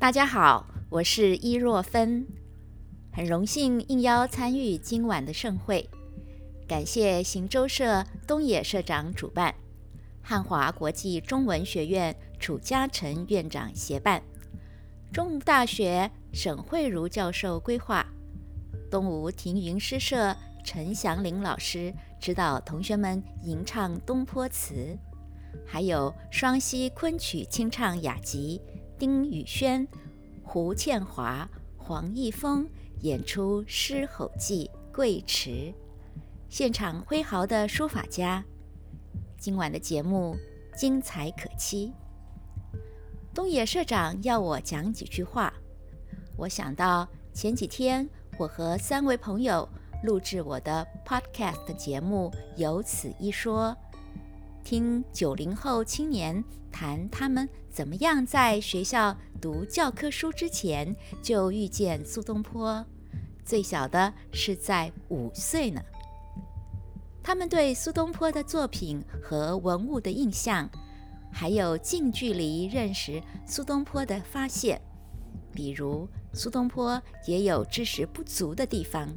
大家好，我是伊若芬，很荣幸应邀参与今晚的盛会。感谢行舟社东野社长主办，汉华国际中文学院楚嘉诚院长协办，中吴大学沈慧茹教授规划，东吴庭云诗社陈祥林老师指导同学们吟唱东坡词，还有双溪昆曲清唱雅集丁宇轩、胡倩华、黄义峰演出《狮吼记·桂池》。现场挥毫的书法家，今晚的节目精彩可期。东野社长要我讲几句话，我想到前几天我和三位朋友录制我的 podcast 节目，有此一说，听九零后青年谈他们怎么样在学校读教科书之前就遇见苏东坡，最小的是在五岁呢。他们对苏东坡的作品和文物的印象，还有近距离认识苏东坡的发现，比如苏东坡也有知识不足的地方，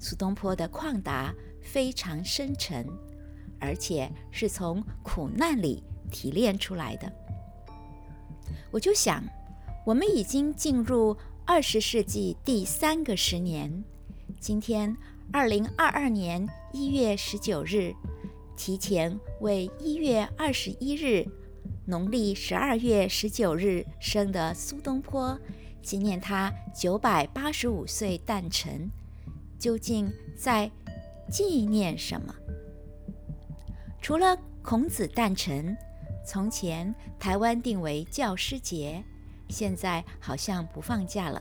苏东坡的旷达非常深沉，而且是从苦难里提炼出来的。我就想，我们已经进入二十世纪第三个十年，今天。二零二二年一月十九日，提前为一月二十一日，农历十二月十九日生的苏东坡，纪念他九百八十五岁诞辰，究竟在纪念什么？除了孔子诞辰，从前台湾定为教师节，现在好像不放假了。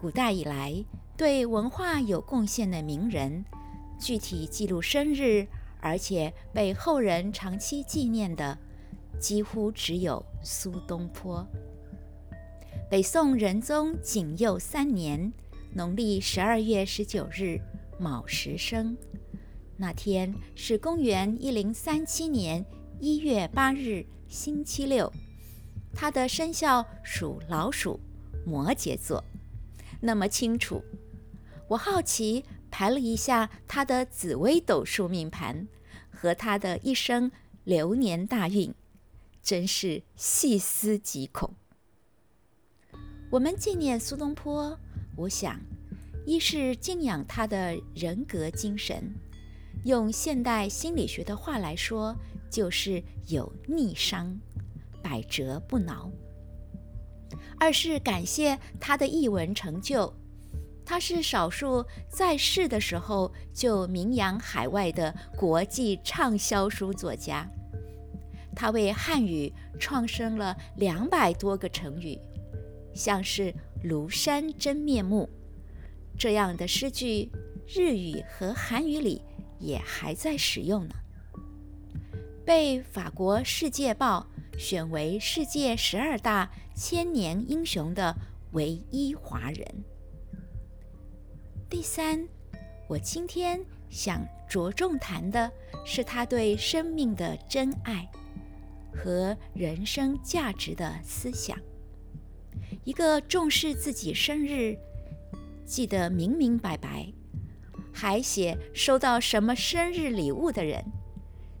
古代以来。对文化有贡献的名人，具体记录生日，而且被后人长期纪念的，几乎只有苏东坡。北宋仁宗景佑三年，农历十二月十九日卯时生，那天是公元一零三七年一月八日，星期六。他的生肖属老鼠，摩羯座。那么清楚。我好奇排了一下他的紫微斗数命盘和他的一生流年大运，真是细思极恐。我们纪念苏东坡，我想，一是敬仰他的人格精神，用现代心理学的话来说，就是有逆商，百折不挠；二是感谢他的译文成就。他是少数在世的时候就名扬海外的国际畅销书作家。他为汉语创生了两百多个成语，像是“庐山真面目”这样的诗句，日语和韩语里也还在使用呢。被法国《世界报》选为世界十二大千年英雄的唯一华人。第三，我今天想着重谈的是他对生命的真爱和人生价值的思想。一个重视自己生日，记得明明白白，还写收到什么生日礼物的人，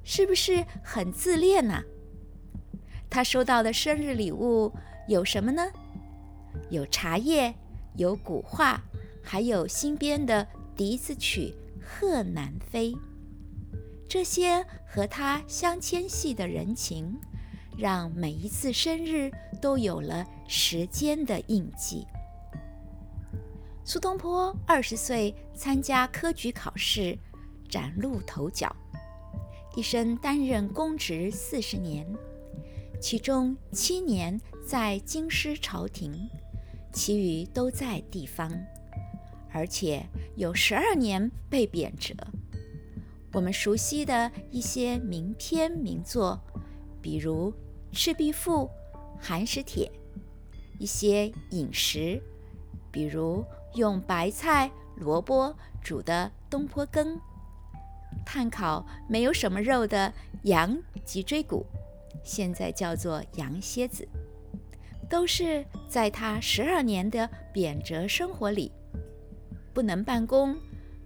是不是很自恋呢？他收到的生日礼物有什么呢？有茶叶，有古画。还有新编的笛子曲《贺南飞》，这些和他相牵系的人情，让每一次生日都有了时间的印记。苏东坡二十岁参加科举考试，崭露头角，一生担任公职四十年，其中七年在京师朝廷，其余都在地方。而且有十二年被贬谪。我们熟悉的一些名篇名作，比如《赤壁赋》《寒食帖》；一些饮食，比如用白菜、萝卜煮的东坡羹，炭烤没有什么肉的羊脊椎骨，现在叫做羊蝎子，都是在他十二年的贬谪生活里，不能办公，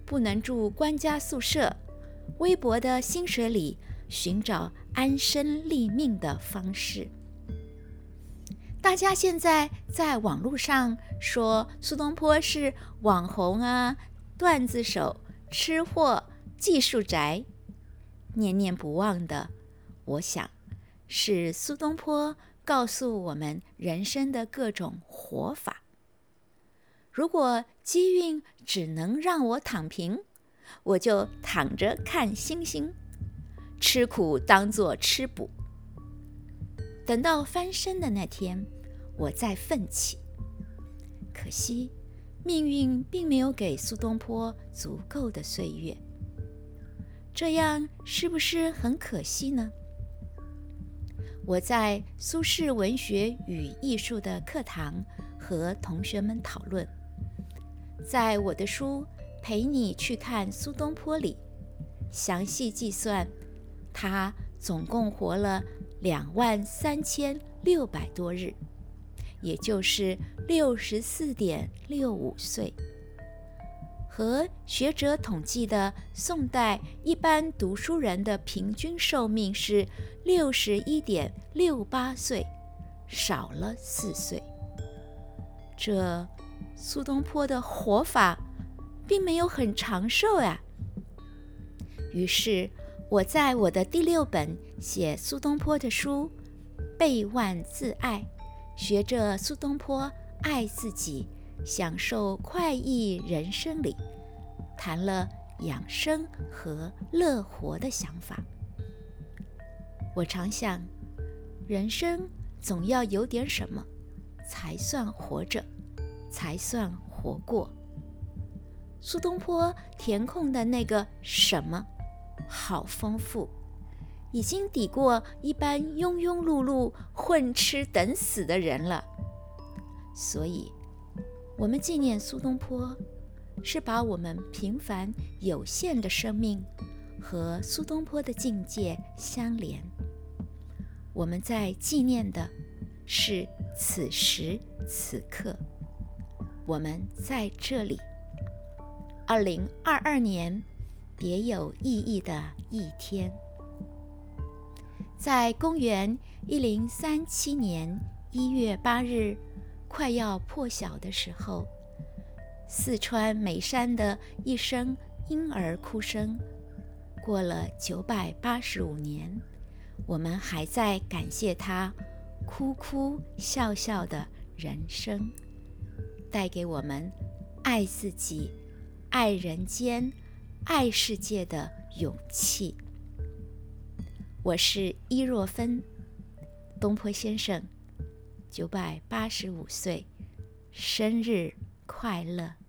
不能住官家宿舍，微薄的薪水里寻找安身立命的方式。大家现在在网络上说苏东坡是网红啊、段子手、吃货、技术宅，念念不忘的，我想是苏东坡告诉我们人生的各种活法。如果机运只能让我躺平，我就躺着看星星，吃苦当做吃补。等到翻身的那天，我再奋起。可惜，命运并没有给苏东坡足够的岁月。这样是不是很可惜呢？我在苏轼文学与艺术的课堂和同学们讨论，在我的书《陪你去看苏东坡》里，详细计算，他总共活了。两万三千六百多日，也就是六十四点六五岁，和学者统计的宋代一般读书人的平均寿命是六十一点六八岁，少了四岁。这苏东坡的活法并没有很长寿呀。于是。我在我的第六本写苏东坡的书《备万自爱》，学着苏东坡爱自己、享受快意人生里，谈了养生和乐活的想法。我常想，人生总要有点什么，才算活着，才算活过。苏东坡填空的那个什么？好丰富，已经抵过一般庸庸碌碌、混吃等死的人了。所以，我们纪念苏东坡，是把我们平凡有限的生命和苏东坡的境界相连。我们在纪念的是此时此刻，我们在这里。二零二二年。别有意义的一天，在公元一零三七年一月八日，快要破晓的时候，四川眉山的一声婴儿哭声，过了九百八十五年，我们还在感谢他哭哭笑笑的人生，带给我们爱自己、爱人间。爱世界的勇气。我是伊若芬，东坡先生九百八十五岁生日快乐。